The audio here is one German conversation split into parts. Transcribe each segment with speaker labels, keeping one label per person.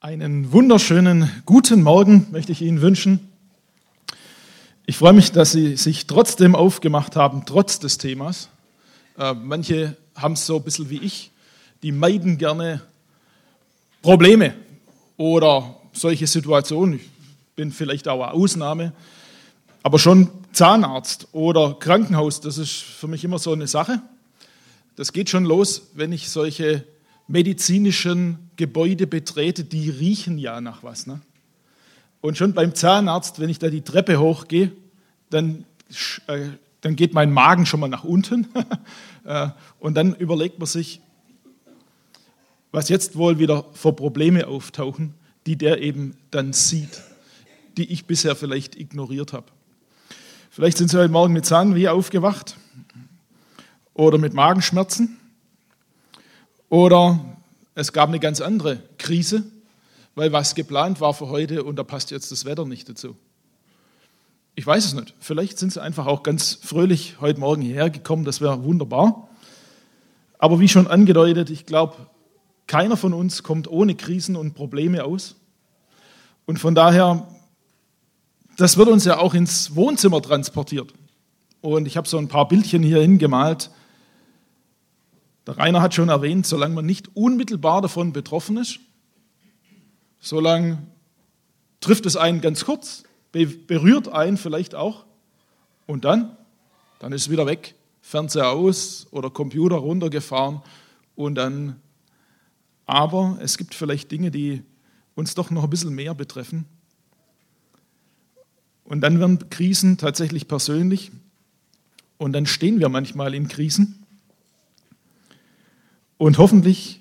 Speaker 1: Einen wunderschönen guten Morgen möchte ich Ihnen wünschen. Ich freue mich, dass Sie sich trotzdem aufgemacht haben, trotz des Themas. Äh, manche haben es so ein bisschen wie ich, die meiden gerne Probleme oder solche Situationen. Ich bin vielleicht auch eine Ausnahme, aber schon Zahnarzt oder Krankenhaus, das ist für mich immer so eine Sache. Das geht schon los, wenn ich solche medizinischen Gebäude betrete, die riechen ja nach was. Ne? Und schon beim Zahnarzt, wenn ich da die Treppe hochgehe, dann, äh, dann geht mein Magen schon mal nach unten. äh, und dann überlegt man sich, was jetzt wohl wieder für Probleme auftauchen, die der eben dann sieht, die ich bisher vielleicht ignoriert habe. Vielleicht sind Sie heute Morgen mit Zahnweh aufgewacht oder mit Magenschmerzen oder es gab eine ganz andere Krise, weil was geplant war für heute und da passt jetzt das Wetter nicht dazu. Ich weiß es nicht. Vielleicht sind sie einfach auch ganz fröhlich heute Morgen hierher gekommen. Das wäre wunderbar. Aber wie schon angedeutet, ich glaube, keiner von uns kommt ohne Krisen und Probleme aus. Und von daher, das wird uns ja auch ins Wohnzimmer transportiert. Und ich habe so ein paar Bildchen hier hingemalt. Der Rainer hat schon erwähnt, solange man nicht unmittelbar davon betroffen ist, solange trifft es einen ganz kurz, berührt einen vielleicht auch und dann, dann ist es wieder weg, Fernseher aus oder Computer runtergefahren und dann, aber es gibt vielleicht Dinge, die uns doch noch ein bisschen mehr betreffen. Und dann werden Krisen tatsächlich persönlich und dann stehen wir manchmal in Krisen und hoffentlich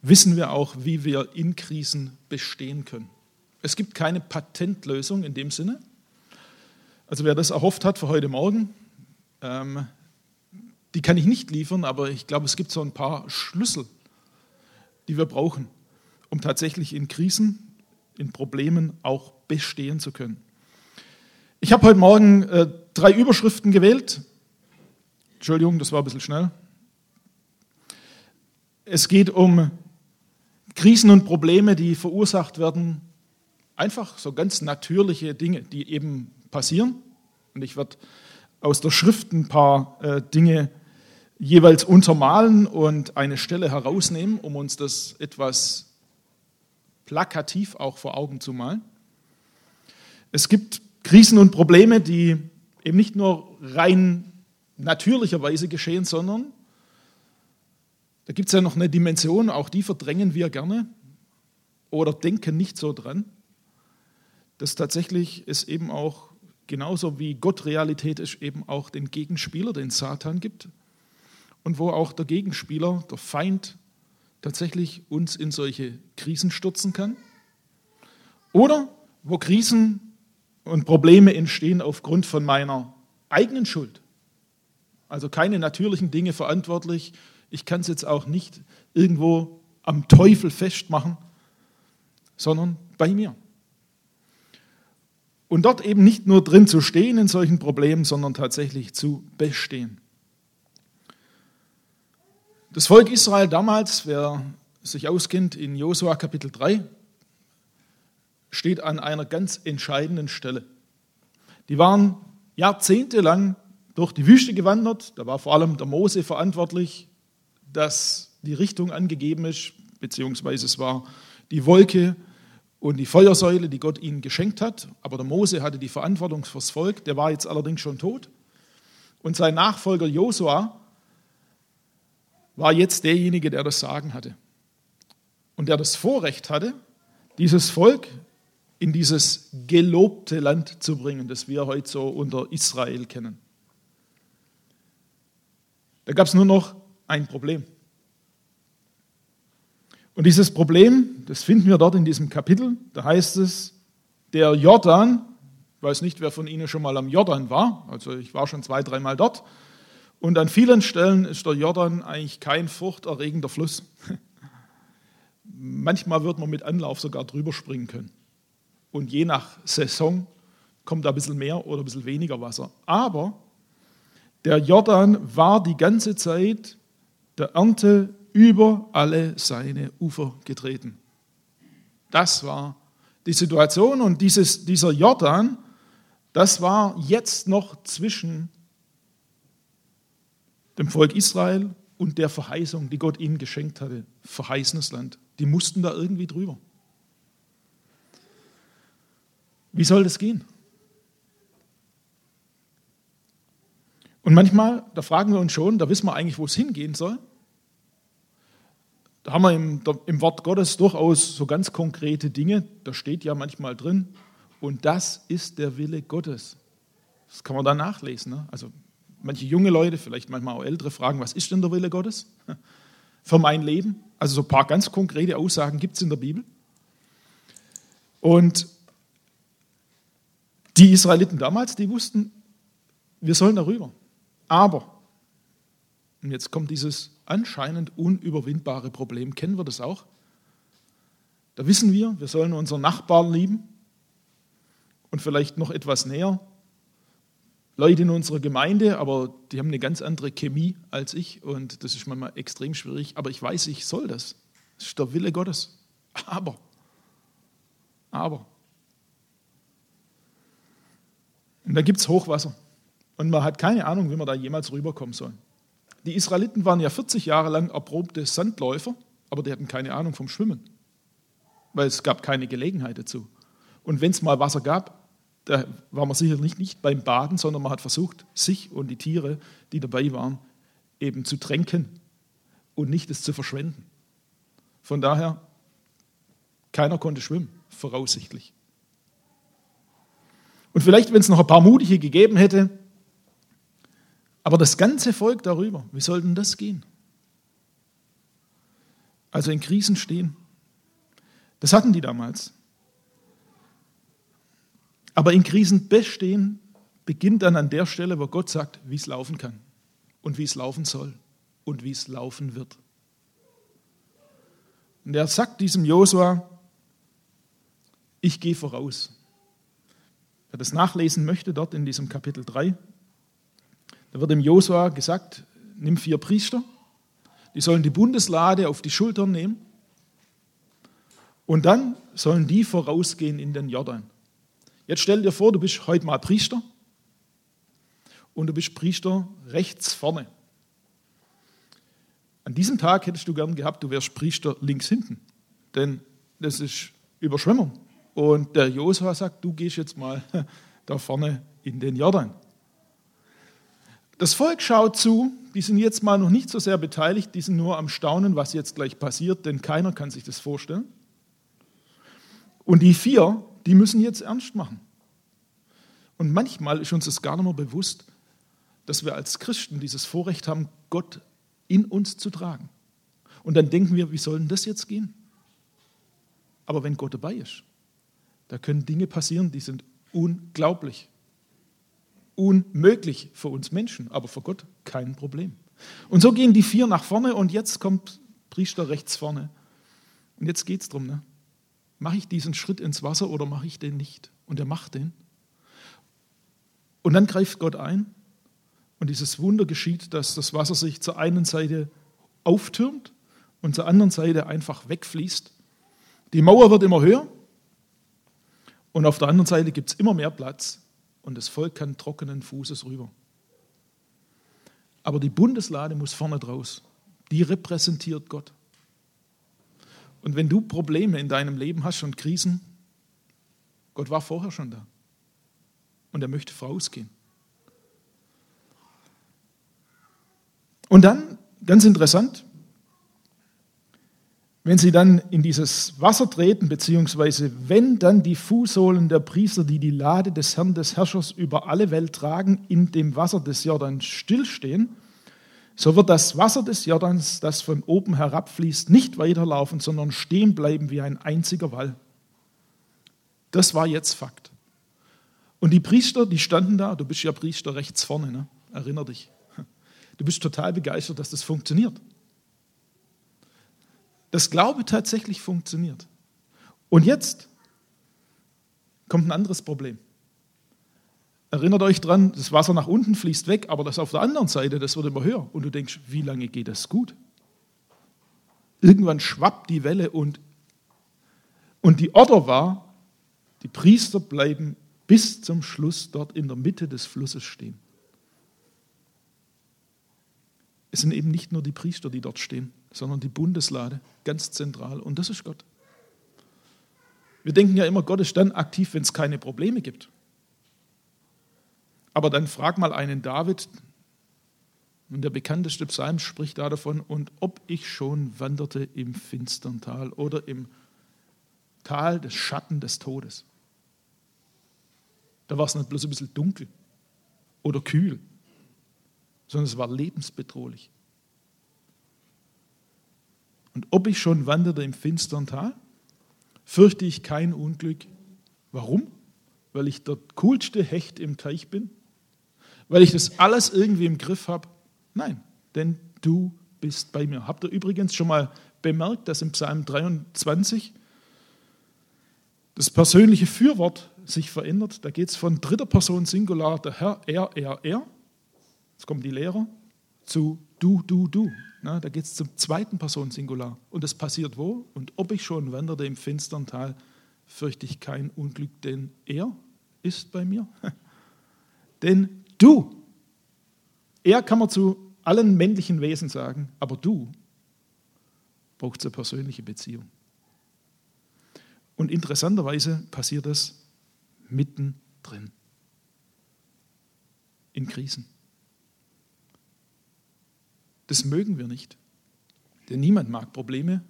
Speaker 1: wissen wir auch, wie wir in Krisen bestehen können. Es gibt keine Patentlösung in dem Sinne. Also wer das erhofft hat für heute Morgen, ähm, die kann ich nicht liefern, aber ich glaube, es gibt so ein paar Schlüssel, die wir brauchen, um tatsächlich in Krisen, in Problemen auch bestehen zu können. Ich habe heute Morgen äh, drei Überschriften gewählt. Entschuldigung, das war ein bisschen schnell. Es geht um Krisen und Probleme, die verursacht werden, einfach so ganz natürliche Dinge, die eben passieren. Und ich werde aus der Schrift ein paar äh, Dinge jeweils untermalen und eine Stelle herausnehmen, um uns das etwas plakativ auch vor Augen zu malen. Es gibt Krisen und Probleme, die eben nicht nur rein natürlicherweise geschehen, sondern da gibt es ja noch eine Dimension, auch die verdrängen wir gerne oder denken nicht so dran, dass tatsächlich es eben auch genauso wie Gott Realität ist, eben auch den Gegenspieler, den Satan gibt und wo auch der Gegenspieler, der Feind, tatsächlich uns in solche Krisen stürzen kann. Oder wo Krisen und Probleme entstehen aufgrund von meiner eigenen Schuld. Also keine natürlichen Dinge verantwortlich, ich kann es jetzt auch nicht irgendwo am Teufel festmachen, sondern bei mir. Und dort eben nicht nur drin zu stehen in solchen Problemen, sondern tatsächlich zu bestehen. Das Volk Israel damals, wer sich auskennt in Josua Kapitel 3, steht an einer ganz entscheidenden Stelle. Die waren jahrzehntelang durch die Wüste gewandert, da war vor allem der Mose verantwortlich dass die Richtung angegeben ist, beziehungsweise es war die Wolke und die Feuersäule, die Gott ihnen geschenkt hat. Aber der Mose hatte die Verantwortung fürs Volk, der war jetzt allerdings schon tot. Und sein Nachfolger Josua war jetzt derjenige, der das Sagen hatte. Und der das Vorrecht hatte, dieses Volk in dieses gelobte Land zu bringen, das wir heute so unter Israel kennen. Da gab es nur noch ein Problem. Und dieses Problem, das finden wir dort in diesem Kapitel, da heißt es, der Jordan, ich weiß nicht, wer von Ihnen schon mal am Jordan war, also ich war schon zwei, dreimal dort, und an vielen Stellen ist der Jordan eigentlich kein furchterregender Fluss. Manchmal wird man mit Anlauf sogar drüber springen können. Und je nach Saison kommt da ein bisschen mehr oder ein bisschen weniger Wasser. Aber der Jordan war die ganze Zeit der Ernte über alle seine Ufer getreten. Das war die Situation und dieses, dieser Jordan, das war jetzt noch zwischen dem Volk Israel und der Verheißung, die Gott ihnen geschenkt hatte, verheißenes Land. Die mussten da irgendwie drüber. Wie soll das gehen? Und manchmal, da fragen wir uns schon, da wissen wir eigentlich, wo es hingehen soll. Da haben wir im, im, Wort Gottes durchaus so ganz konkrete Dinge. Da steht ja manchmal drin, und das ist der Wille Gottes. Das kann man da nachlesen. Ne? Also manche junge Leute, vielleicht manchmal auch ältere, fragen, was ist denn der Wille Gottes für mein Leben? Also so ein paar ganz konkrete Aussagen gibt es in der Bibel. Und die Israeliten damals, die wussten, wir sollen darüber. Aber, und jetzt kommt dieses anscheinend unüberwindbare Problem, kennen wir das auch? Da wissen wir, wir sollen unseren Nachbarn lieben und vielleicht noch etwas näher Leute in unserer Gemeinde, aber die haben eine ganz andere Chemie als ich und das ist manchmal extrem schwierig. Aber ich weiß, ich soll das. Das ist der Wille Gottes. Aber, aber. Und da gibt es Hochwasser und man hat keine Ahnung, wie man da jemals rüberkommen soll. Die Israeliten waren ja 40 Jahre lang erprobte Sandläufer, aber die hatten keine Ahnung vom Schwimmen, weil es gab keine Gelegenheit dazu. Und wenn es mal Wasser gab, da war man sicherlich nicht beim Baden, sondern man hat versucht, sich und die Tiere, die dabei waren, eben zu tränken und nicht es zu verschwenden. Von daher, keiner konnte schwimmen, voraussichtlich. Und vielleicht, wenn es noch ein paar Mutige gegeben hätte, aber das ganze Volk darüber, wie soll denn das gehen? Also in Krisen stehen. Das hatten die damals. Aber in Krisen bestehen beginnt dann an der Stelle, wo Gott sagt, wie es laufen kann und wie es laufen soll und wie es laufen wird. Und er sagt diesem Josua, ich gehe voraus. Wer das nachlesen möchte, dort in diesem Kapitel 3, da wird dem Josua gesagt, nimm vier Priester, die sollen die Bundeslade auf die Schultern nehmen und dann sollen die vorausgehen in den Jordan. Jetzt stell dir vor, du bist heute mal Priester und du bist Priester rechts vorne. An diesem Tag hättest du gern gehabt, du wärst Priester links hinten, denn das ist Überschwemmung. Und der Josua sagt, du gehst jetzt mal da vorne in den Jordan. Das Volk schaut zu, die sind jetzt mal noch nicht so sehr beteiligt, die sind nur am Staunen, was jetzt gleich passiert, denn keiner kann sich das vorstellen. Und die vier, die müssen jetzt ernst machen. Und manchmal ist uns das gar nicht mehr bewusst, dass wir als Christen dieses Vorrecht haben, Gott in uns zu tragen. Und dann denken wir, wie soll denn das jetzt gehen? Aber wenn Gott dabei ist, da können Dinge passieren, die sind unglaublich, unmöglich für uns Menschen, aber für Gott kein Problem. Und so gehen die vier nach vorne und jetzt kommt Priester rechts vorne. Und jetzt geht es darum, ne? Mache ich diesen Schritt ins Wasser oder mache ich den nicht? Und er macht den. Und dann greift Gott ein und dieses Wunder geschieht, dass das Wasser sich zur einen Seite auftürmt und zur anderen Seite einfach wegfließt. Die Mauer wird immer höher und auf der anderen Seite gibt es immer mehr Platz und das Volk kann trockenen Fußes rüber. Aber die Bundeslade muss vorne draus. Die repräsentiert Gott. Und wenn du Probleme in deinem Leben hast und Krisen, Gott war vorher schon da. Und er möchte vorausgehen. Und dann, ganz interessant, wenn sie dann in dieses Wasser treten, beziehungsweise wenn dann die Fußsohlen der Priester, die die Lade des Herrn des Herrschers über alle Welt tragen, in dem Wasser des Jordans stillstehen, so wird das Wasser des Jordans, das von oben herabfließt, nicht weiterlaufen, sondern stehen bleiben wie ein einziger Wall. Das war jetzt Fakt. Und die Priester, die standen da, du bist ja Priester rechts vorne, ne? erinner dich. Du bist total begeistert, dass das funktioniert. Das Glaube tatsächlich funktioniert. Und jetzt kommt ein anderes Problem. Erinnert euch dran, das Wasser nach unten fließt weg, aber das auf der anderen Seite, das wird immer höher. Und du denkst, wie lange geht das gut? Irgendwann schwappt die Welle und, Und die Order war, die Priester bleiben bis zum Schluss dort in der Mitte des Flusses stehen. Es sind eben nicht nur die Priester, die dort stehen, sondern die Bundeslade, ganz zentral. Und das ist Gott. Wir denken ja immer, Gott ist dann aktiv, wenn es keine Probleme gibt. Aber dann frag mal einen David, und der bekannteste Psalm spricht da davon, und ob ich schon wanderte im finstern Tal oder im Tal des Schatten des Todes. Da war es nicht bloß ein bisschen dunkel oder kühl, sondern es war lebensbedrohlich. Und ob ich schon wanderte im finstern Tal, fürchte ich kein Unglück. Warum? Weil ich der coolste Hecht im Teich bin? Weil ich das alles irgendwie im Griff habe? Nein, denn du bist bei mir. Habt ihr übrigens schon mal bemerkt, dass im Psalm 23 das persönliche Fürwort sich verändert? Da geht es von dritter Person Singular, der Herr, er, er, er. Jetzt kommen die Lehrer zu du, du, du. Na, da geht es zum zweiten Person Singular. Und das passiert wo? Und ob ich schon wanderte im finstern Tal, fürchte ich kein Unglück, denn er ist bei mir. denn du, er kann man zu allen männlichen Wesen sagen, aber du brauchst eine persönliche Beziehung. Und interessanterweise passiert das mittendrin in Krisen. Das mögen wir nicht, denn niemand mag Probleme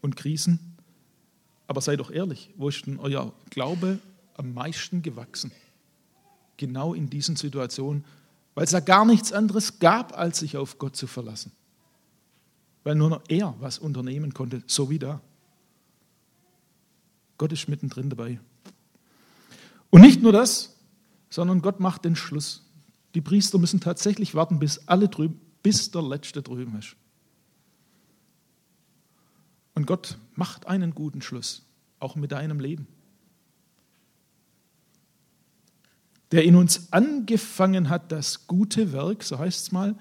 Speaker 1: und Krisen. Aber seid doch ehrlich, wo ist denn euer Glaube am meisten gewachsen? Genau in diesen Situationen, weil es ja gar nichts anderes gab, als sich auf Gott zu verlassen. Weil nur noch er was unternehmen konnte, so wie da. Gott ist mittendrin dabei. Und nicht nur das, sondern Gott macht den Schluss. Die Priester müssen tatsächlich warten, bis alle drüben, bis der Letzte drüben ist. Und Gott macht einen guten Schluss, auch mit deinem Leben. der in uns angefangen hat, das gute Werk, so heißt es mal,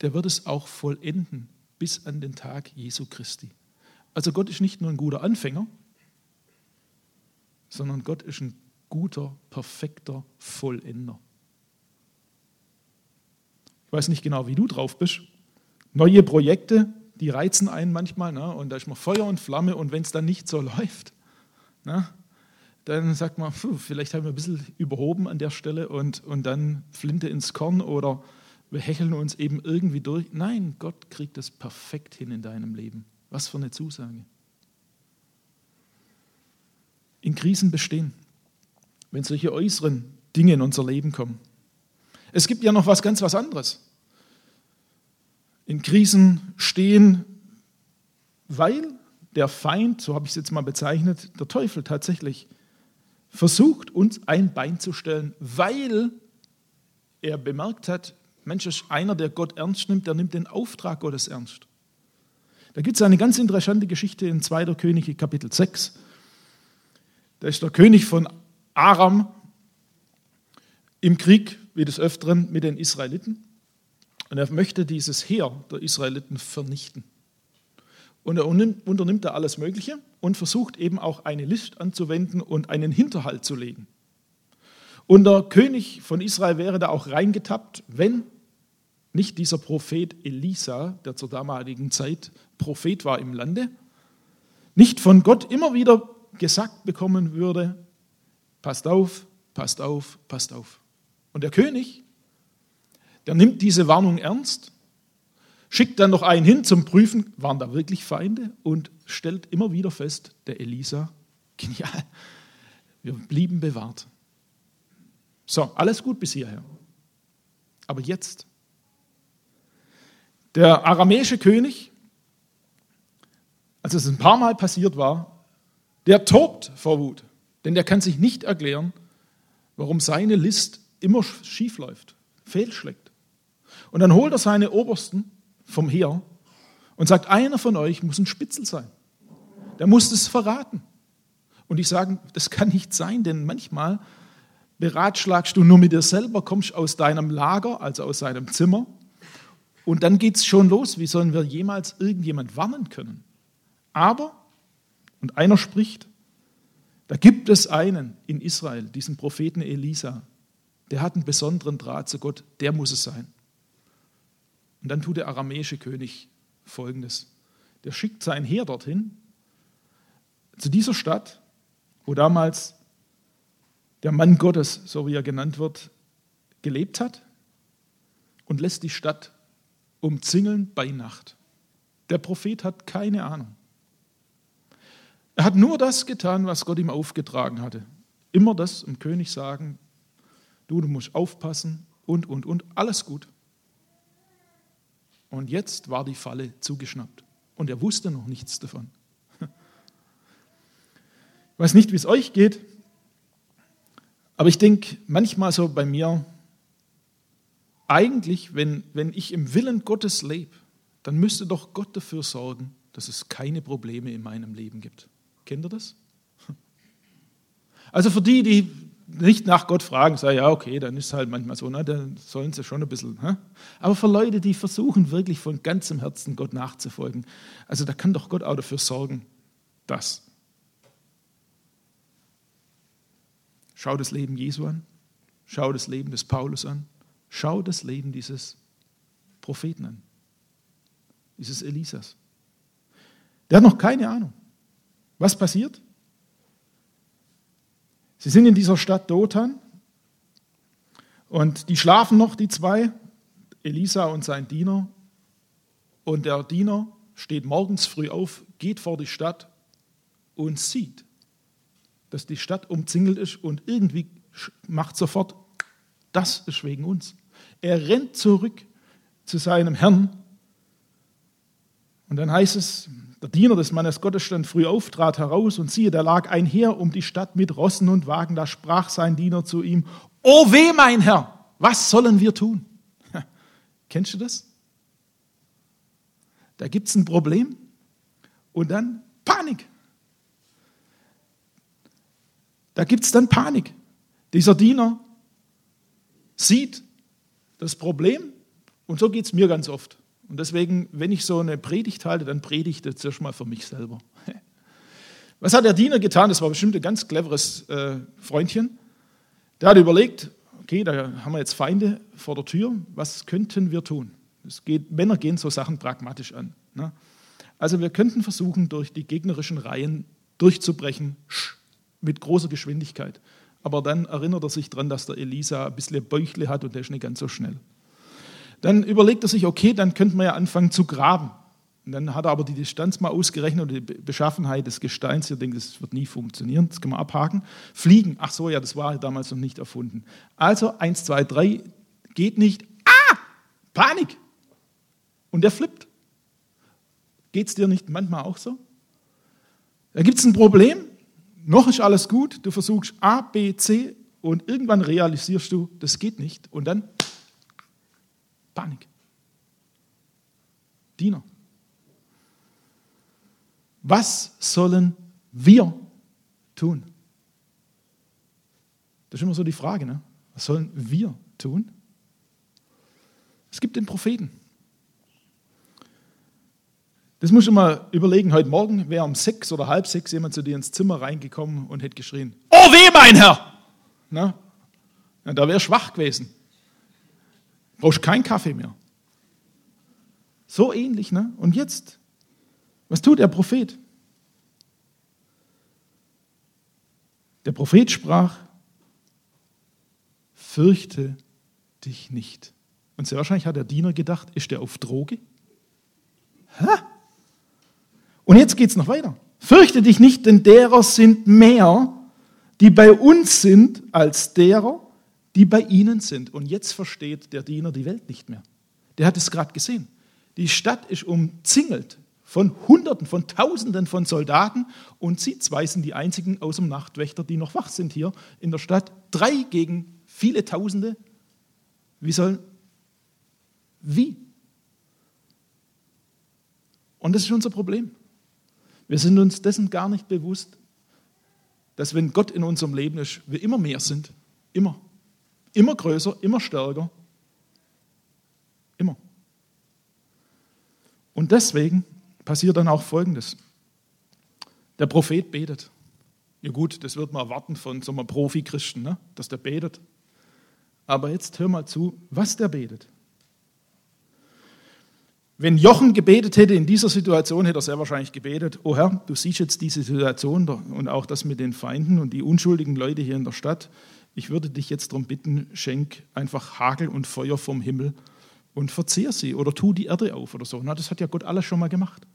Speaker 1: der wird es auch vollenden bis an den Tag Jesu Christi. Also Gott ist nicht nur ein guter Anfänger, sondern Gott ist ein guter, perfekter Vollender. Ich weiß nicht genau, wie du drauf bist. Neue Projekte, die reizen einen manchmal, ne? und da ist man Feuer und Flamme, und wenn es dann nicht so läuft, ne? dann sagt man, pfuh, vielleicht haben wir ein bisschen überhoben an der Stelle und, und dann Flinte ins Korn oder wir hecheln uns eben irgendwie durch. Nein, Gott kriegt das perfekt hin in deinem Leben. Was für eine Zusage. In Krisen bestehen, wenn solche äußeren Dinge in unser Leben kommen. Es gibt ja noch was ganz was anderes. In Krisen stehen, weil der Feind, so habe ich es jetzt mal bezeichnet, der Teufel tatsächlich versucht, uns ein Bein zu stellen, weil er bemerkt hat, Mensch ist einer, der Gott ernst nimmt, der nimmt den Auftrag Gottes ernst. Da gibt es eine ganz interessante Geschichte in 2. Könige Kapitel 6. Da ist der König von Aram im Krieg, wie des Öfteren, mit den Israeliten. Und er möchte dieses Heer der Israeliten vernichten. Und er unternimmt da alles Mögliche und versucht eben auch eine List anzuwenden und einen Hinterhalt zu legen. Und der König von Israel wäre da auch reingetappt, wenn nicht dieser Prophet Elisa, der zur damaligen Zeit Prophet war im Lande, nicht von Gott immer wieder gesagt bekommen würde, passt auf, passt auf, passt auf. Und der König, der nimmt diese Warnung ernst schickt dann noch einen hin zum Prüfen, waren da wirklich Feinde und stellt immer wieder fest, der Elisa, genial, wir blieben bewahrt. So, alles gut bis hierher. Aber jetzt, der aramäische König, als es ein paar Mal passiert war, der tobt vor Wut, denn der kann sich nicht erklären, warum seine List immer schief läuft, fehlschlägt. Und dann holt er seine Obersten vom Heer und sagt, einer von euch muss ein Spitzel sein. Der muss es verraten. Und ich sage, das kann nicht sein, denn manchmal beratschlagst du nur mit dir selber, kommst aus deinem Lager, also aus deinem Zimmer, und dann geht es schon los. Wie sollen wir jemals irgendjemand warnen können? Aber, und einer spricht, Da gibt es einen in Israel, diesen Propheten Elisa, der hat einen besonderen Draht zu Gott, der muss es sein. Und dann tut der aramäische König Folgendes. Der schickt sein Heer dorthin, zu dieser Stadt, wo damals der Mann Gottes, so wie er genannt wird, gelebt hat und lässt die Stadt umzingeln bei Nacht. Der Prophet hat keine Ahnung. Er hat nur das getan, was Gott ihm aufgetragen hatte. Immer das im König sagen, du, du musst aufpassen und, und, und, alles gut. Und jetzt war die Falle zugeschnappt. Und er wusste noch nichts davon. Ich weiß nicht, wie es euch geht, aber ich denke manchmal so bei mir, eigentlich, wenn, wenn ich im Willen Gottes lebe, dann müsste doch Gott dafür sorgen, dass es keine Probleme in meinem Leben gibt. Kennt ihr das? Also für die, die nicht nach Gott fragen, sagen, ja, okay, dann ist es halt manchmal so, ne, dann sollen sie schon ein bisschen. Hä? Aber für Leute, die versuchen, wirklich von ganzem Herzen Gott nachzufolgen, also da kann doch Gott auch dafür sorgen, dass. Schau das Leben Jesu an, schau das Leben des Paulus an, schau das Leben dieses Propheten an, dieses Elisas. Der hat noch keine Ahnung. Was passiert? Sie sind in dieser Stadt Dothan und die schlafen noch, die zwei, Elisa und sein Diener. Und der Diener steht morgens früh auf, geht vor die Stadt und sieht, dass die Stadt umzingelt ist und irgendwie macht sofort, das ist wegen uns. Er rennt zurück zu seinem Herrn und dann heißt es, der Diener des Mannes Gottes stand früh auf, trat heraus und siehe, da lag ein Heer um die Stadt mit Rossen und Wagen. Da sprach sein Diener zu ihm, O weh, mein Herr, was sollen wir tun? Kennst du das? Da gibt es ein Problem und dann Panik. Da gibt es dann Panik. Dieser Diener sieht das Problem und so geht es mir ganz oft. Und deswegen, wenn ich so eine Predigt halte, dann predigte zuerst mal für mich selber. Was hat der Diener getan? Das war bestimmt ein ganz cleveres äh, Freundchen. Der hat überlegt, okay, da haben wir jetzt Feinde vor der Tür, was könnten wir tun? Geht, Männer gehen so Sachen pragmatisch an. Ne? Also wir könnten versuchen, durch die gegnerischen Reihen durchzubrechen, mit großer Geschwindigkeit. Aber dann erinnert er sich daran, dass der Elisa ein bisschen Bäuchle hat und der ist nicht ganz so schnell. Dann überlegt er sich, okay, dann könnte man ja anfangen zu graben. Und dann hat er aber die Distanz mal ausgerechnet und die Beschaffenheit des Gesteins. Ich denke, das wird nie funktionieren, das können wir abhaken. Fliegen, ach so, ja, das war damals noch nicht erfunden. Also, eins, zwei, drei, geht nicht. Ah, Panik. Und der flippt. Geht es dir nicht manchmal auch so? Da gibt es ein Problem, noch ist alles gut, du versuchst A, B, C und irgendwann realisierst du, das geht nicht. Und dann Panik. Diener. Was sollen wir tun? Das ist immer so die Frage, ne? Was sollen wir tun? Es gibt den Propheten. Das muss ich mal überlegen. Heute Morgen wäre um sechs oder halb sechs jemand zu dir ins Zimmer reingekommen und hätte geschrien: Oh weh, mein Herr! Na? Ja, da wäre schwach gewesen. Brauchst keinen Kaffee mehr. So ähnlich, ne? Und jetzt, was tut der Prophet? Der Prophet sprach, fürchte dich nicht. Und sehr wahrscheinlich hat der Diener gedacht, ist der auf Droge? Hä? Und jetzt geht es noch weiter. Fürchte dich nicht, denn derer sind mehr, die bei uns sind, als derer, die bei ihnen sind. Und jetzt versteht der Diener die Welt nicht mehr. Der hat es gerade gesehen. Die Stadt ist umzingelt von Hunderten, von Tausenden von Soldaten und sie zwei sind die einzigen aus dem Nachtwächter, die noch wach sind hier in der Stadt. Drei gegen viele Tausende. Wie soll, wie? Und das ist unser Problem. Wir sind uns dessen gar nicht bewusst, dass wenn Gott in unserem Leben ist, wir immer mehr sind. Immer. Immer größer, immer stärker. Immer. Und deswegen passiert dann auch Folgendes. Der Prophet betet. Ja gut, das wird man erwarten von so einem Profi-Christen, ne? dass der betet. Aber jetzt hör mal zu, was der betet. Wenn Jochen gebetet hätte in dieser Situation, hätte er sehr wahrscheinlich gebetet, oh Herr, du siehst jetzt diese Situation und auch das mit den Feinden und die unschuldigen Leute hier in der Stadt. Ich würde dich jetzt darum bitten, schenk einfach Hagel und Feuer vom Himmel und verzehr sie oder tu die Erde auf oder so. Na, das hat ja Gott alles schon mal gemacht.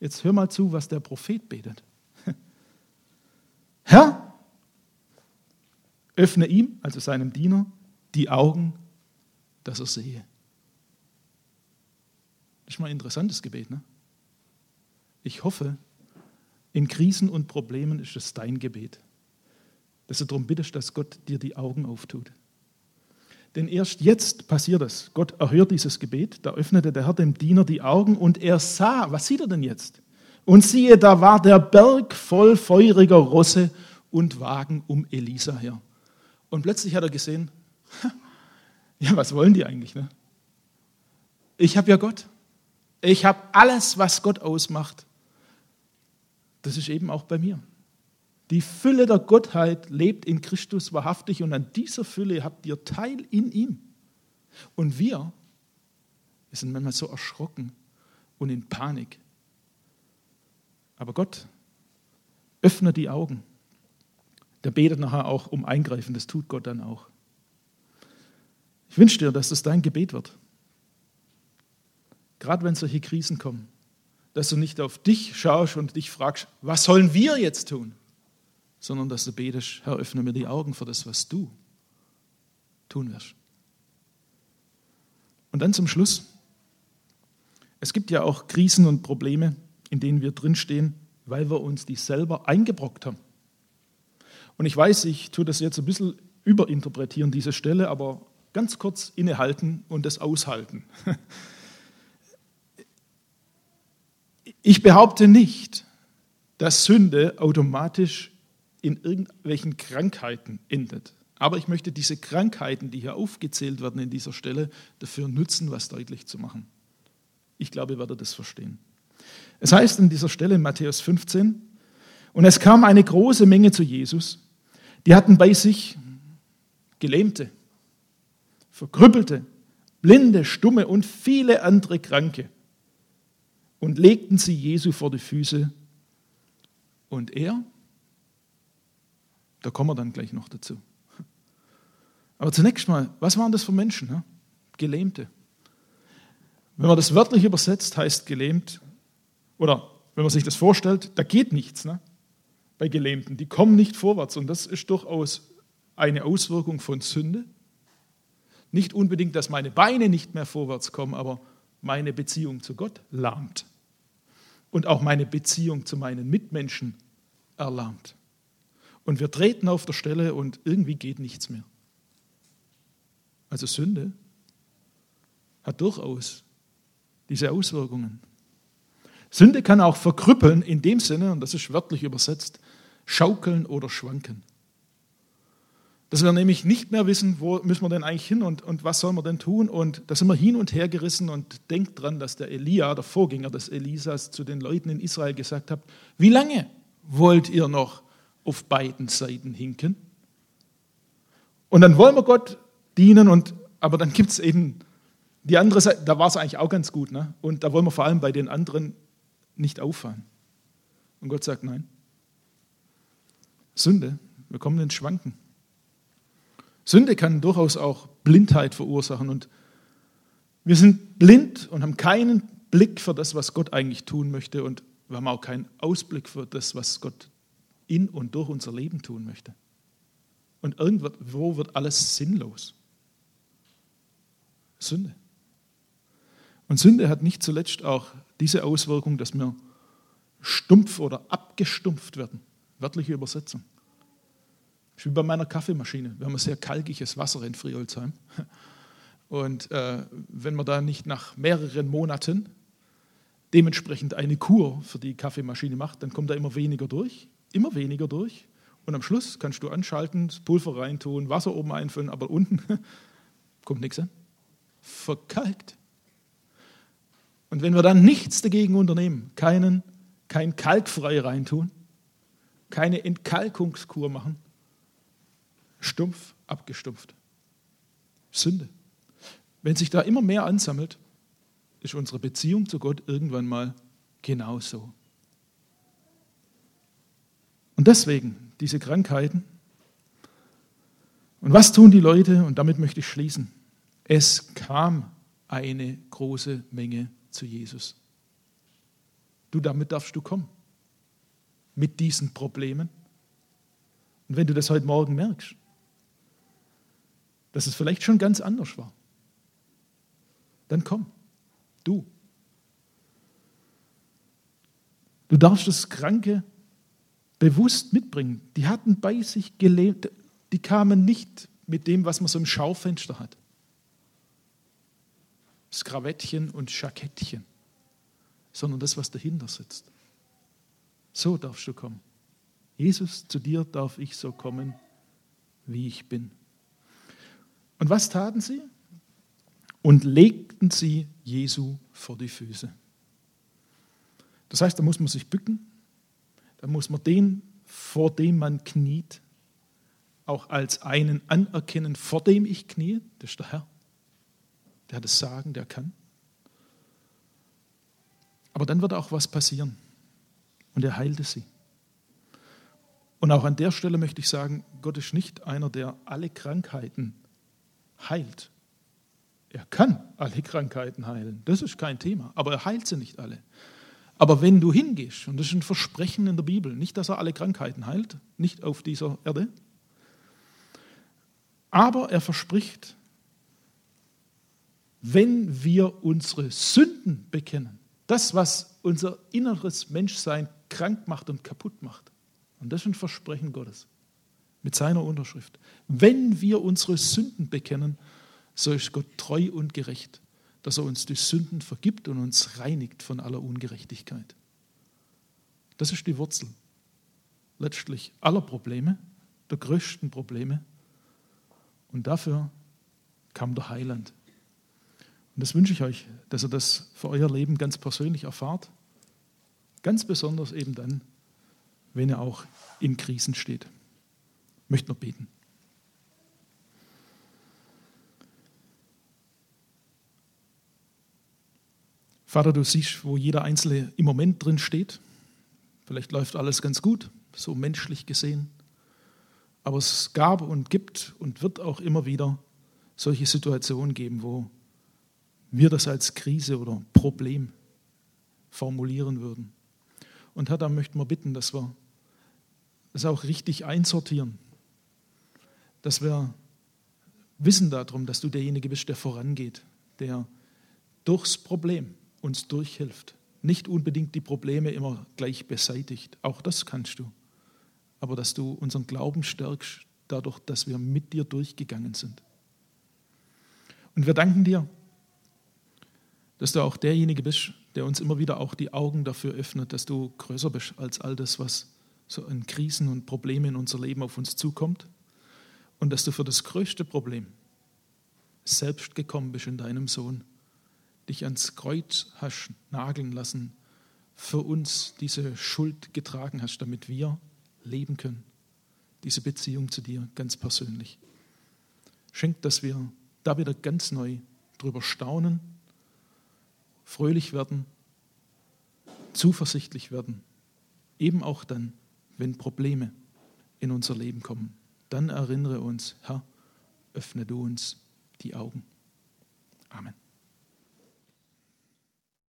Speaker 1: Jetzt hör mal zu, was der Prophet betet. Herr, öffne ihm, also seinem Diener, die Augen, dass er sehe. Das ist mal ein interessantes Gebet. Ne? Ich hoffe, in Krisen und Problemen ist es dein Gebet, dass du darum bittest, dass Gott dir die Augen auftut. Denn erst jetzt passiert es. Gott erhört dieses Gebet. Da öffnete der Herr dem Diener die Augen und er sah, was sieht er denn jetzt? Und siehe, da war der Berg voll feuriger Rosse und Wagen um Elisa her. Und plötzlich hat er gesehen, ja, was wollen die eigentlich? Ne? Ich habe ja Gott. Ich habe alles, was Gott ausmacht. Das ist eben auch bei mir. Die Fülle der Gottheit lebt in Christus wahrhaftig und an dieser Fülle habt ihr Teil in ihm. Und wir, wir sind manchmal so erschrocken und in Panik. Aber Gott öffnet die Augen. Der betet nachher auch um Eingreifen, das tut Gott dann auch. Ich wünsche dir, dass das dein Gebet wird. Gerade wenn solche Krisen kommen, dass du nicht auf dich schaust und dich fragst, was sollen wir jetzt tun? Sondern dass du betest, Herr, öffne mir die Augen für das, was du tun wirst. Und dann zum Schluss. Es gibt ja auch Krisen und Probleme, in denen wir drinstehen, weil wir uns die selber eingebrockt haben. Und ich weiß, ich tue das jetzt ein bisschen überinterpretieren, diese Stelle, aber ganz kurz innehalten und das aushalten. Ich behaupte nicht, dass Sünde automatisch in irgendwelchen Krankheiten endet. Aber ich möchte diese Krankheiten, die hier aufgezählt werden in dieser Stelle, dafür nutzen, was deutlich zu machen. Ich glaube, ihr werdet das verstehen. Es heißt an dieser Stelle in Matthäus 15, und es kam eine große Menge zu Jesus, die hatten bei sich Gelähmte, Verkrüppelte, Blinde, Stumme und viele andere Kranke und legten sie Jesu vor die Füße. Und er, da kommen wir dann gleich noch dazu. Aber zunächst mal, was waren das für Menschen? Ne? Gelähmte. Wenn man das wörtlich übersetzt, heißt gelähmt, oder wenn man sich das vorstellt, da geht nichts ne? bei Gelähmten. Die kommen nicht vorwärts. Und das ist durchaus eine Auswirkung von Sünde. Nicht unbedingt, dass meine Beine nicht mehr vorwärts kommen, aber meine Beziehung zu Gott lahmt und auch meine Beziehung zu meinen Mitmenschen erlahmt. Und wir treten auf der Stelle und irgendwie geht nichts mehr. Also Sünde hat durchaus diese Auswirkungen. Sünde kann auch verkrüppeln in dem Sinne, und das ist wörtlich übersetzt, schaukeln oder schwanken. Dass wir nämlich nicht mehr wissen, wo müssen wir denn eigentlich hin und, und was sollen wir denn tun. Und da sind wir hin und her gerissen und denkt dran, dass der Elia, der Vorgänger des Elisas, zu den Leuten in Israel gesagt hat, wie lange wollt ihr noch auf beiden Seiten hinken? Und dann wollen wir Gott dienen, und, aber dann gibt es eben die andere Seite, da war es eigentlich auch ganz gut. Ne? Und da wollen wir vor allem bei den anderen nicht auffallen. Und Gott sagt, nein. Sünde, wir kommen ins Schwanken. Sünde kann durchaus auch Blindheit verursachen und wir sind blind und haben keinen Blick für das, was Gott eigentlich tun möchte und wir haben auch keinen Ausblick für das, was Gott in und durch unser Leben tun möchte. Und irgendwo wird alles sinnlos. Sünde. Und Sünde hat nicht zuletzt auch diese Auswirkung, dass wir stumpf oder abgestumpft werden. Wörtliche Übersetzung. Ist wie bei meiner Kaffeemaschine. Wir haben ein sehr kalkiges Wasser in Friolzheim. Und äh, wenn man da nicht nach mehreren Monaten dementsprechend eine Kur für die Kaffeemaschine macht, dann kommt da immer weniger durch, immer weniger durch. Und am Schluss kannst du anschalten, das Pulver reintun, Wasser oben einfüllen, aber unten kommt nichts an. Verkalkt. Und wenn wir dann nichts dagegen unternehmen, keinen, kein Kalkfrei reintun, keine Entkalkungskur machen. Stumpf abgestumpft. Sünde. Wenn sich da immer mehr ansammelt, ist unsere Beziehung zu Gott irgendwann mal genauso. Und deswegen diese Krankheiten. Und was tun die Leute? Und damit möchte ich schließen. Es kam eine große Menge zu Jesus. Du, damit darfst du kommen. Mit diesen Problemen. Und wenn du das heute Morgen merkst, dass es vielleicht schon ganz anders war, dann komm, du. Du darfst das Kranke bewusst mitbringen. Die hatten bei sich gelebt, die kamen nicht mit dem, was man so im Schaufenster hat. Skrawettchen und Schackettchen, sondern das, was dahinter sitzt. So darfst du kommen. Jesus, zu dir darf ich so kommen, wie ich bin. Und was taten sie? Und legten sie Jesu vor die Füße. Das heißt, da muss man sich bücken, da muss man den, vor dem man kniet, auch als einen anerkennen, vor dem ich knie, das ist der Herr. Der hat das Sagen, der kann. Aber dann wird auch was passieren. Und er heilte sie. Und auch an der Stelle möchte ich sagen, Gott ist nicht einer, der alle Krankheiten heilt. Er kann alle Krankheiten heilen, das ist kein Thema, aber er heilt sie nicht alle. Aber wenn du hingehst, und das ist ein Versprechen in der Bibel, nicht, dass er alle Krankheiten heilt, nicht auf dieser Erde, aber er verspricht, wenn wir unsere Sünden bekennen, das, was unser inneres Menschsein krank macht und kaputt macht, und das ist ein Versprechen Gottes mit seiner Unterschrift, wenn wir unsere Sünden bekennen, so ist Gott treu und gerecht, dass er uns die Sünden vergibt und uns reinigt von aller Ungerechtigkeit. Das ist die Wurzel letztlich aller Probleme, der größten Probleme. Und dafür kam der Heiland. Und das wünsche ich euch, dass ihr das für euer Leben ganz persönlich erfahrt. Ganz besonders eben dann, wenn ihr auch in Krisen steht. Ich möchte noch beten. Vater, du siehst, wo jeder Einzelne im Moment drin steht. Vielleicht läuft alles ganz gut, so menschlich gesehen. Aber es gab und gibt und wird auch immer wieder solche Situationen geben, wo wir das als Krise oder Problem formulieren würden. Und Herr, da möchten wir bitten, dass wir das auch richtig einsortieren, dass wir wissen darum, dass du derjenige bist, der vorangeht, der durchs Problem uns durchhilft. Nicht unbedingt die Probleme immer gleich beseitigt, auch das kannst du. Aber dass du unseren Glauben stärkst, dadurch, dass wir mit dir durchgegangen sind. Und wir danken dir, dass du auch derjenige bist, der uns immer wieder auch die Augen dafür öffnet, dass du größer bist als all das, was so an Krisen und Problemen in unser Leben auf uns zukommt. Und dass du für das größte Problem selbst gekommen bist in deinem Sohn dich ans Kreuz hast nageln lassen, für uns diese Schuld getragen hast, damit wir leben können. Diese Beziehung zu dir ganz persönlich. Schenkt, dass wir da wieder ganz neu drüber staunen, fröhlich werden, zuversichtlich werden, eben auch dann, wenn Probleme in unser Leben kommen. Dann erinnere uns, Herr, öffne du uns die Augen.